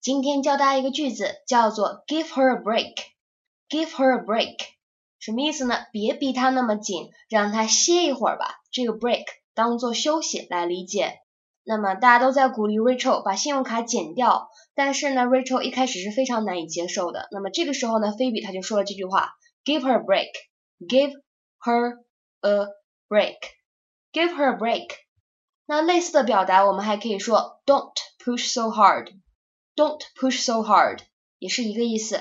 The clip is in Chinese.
今天教大家一个句子，叫做 give her a break。give her a break 什么意思呢？别逼她那么紧，让她歇一会儿吧。这个 break 当做休息来理解。那么大家都在鼓励 Rachel 把信用卡剪掉，但是呢，Rachel 一开始是非常难以接受的。那么这个时候呢，菲比她就说了这句话：give her a break，give her a break，give her a break。那类似的表达，我们还可以说 don't push so hard Don't push so hard，也是一个意思。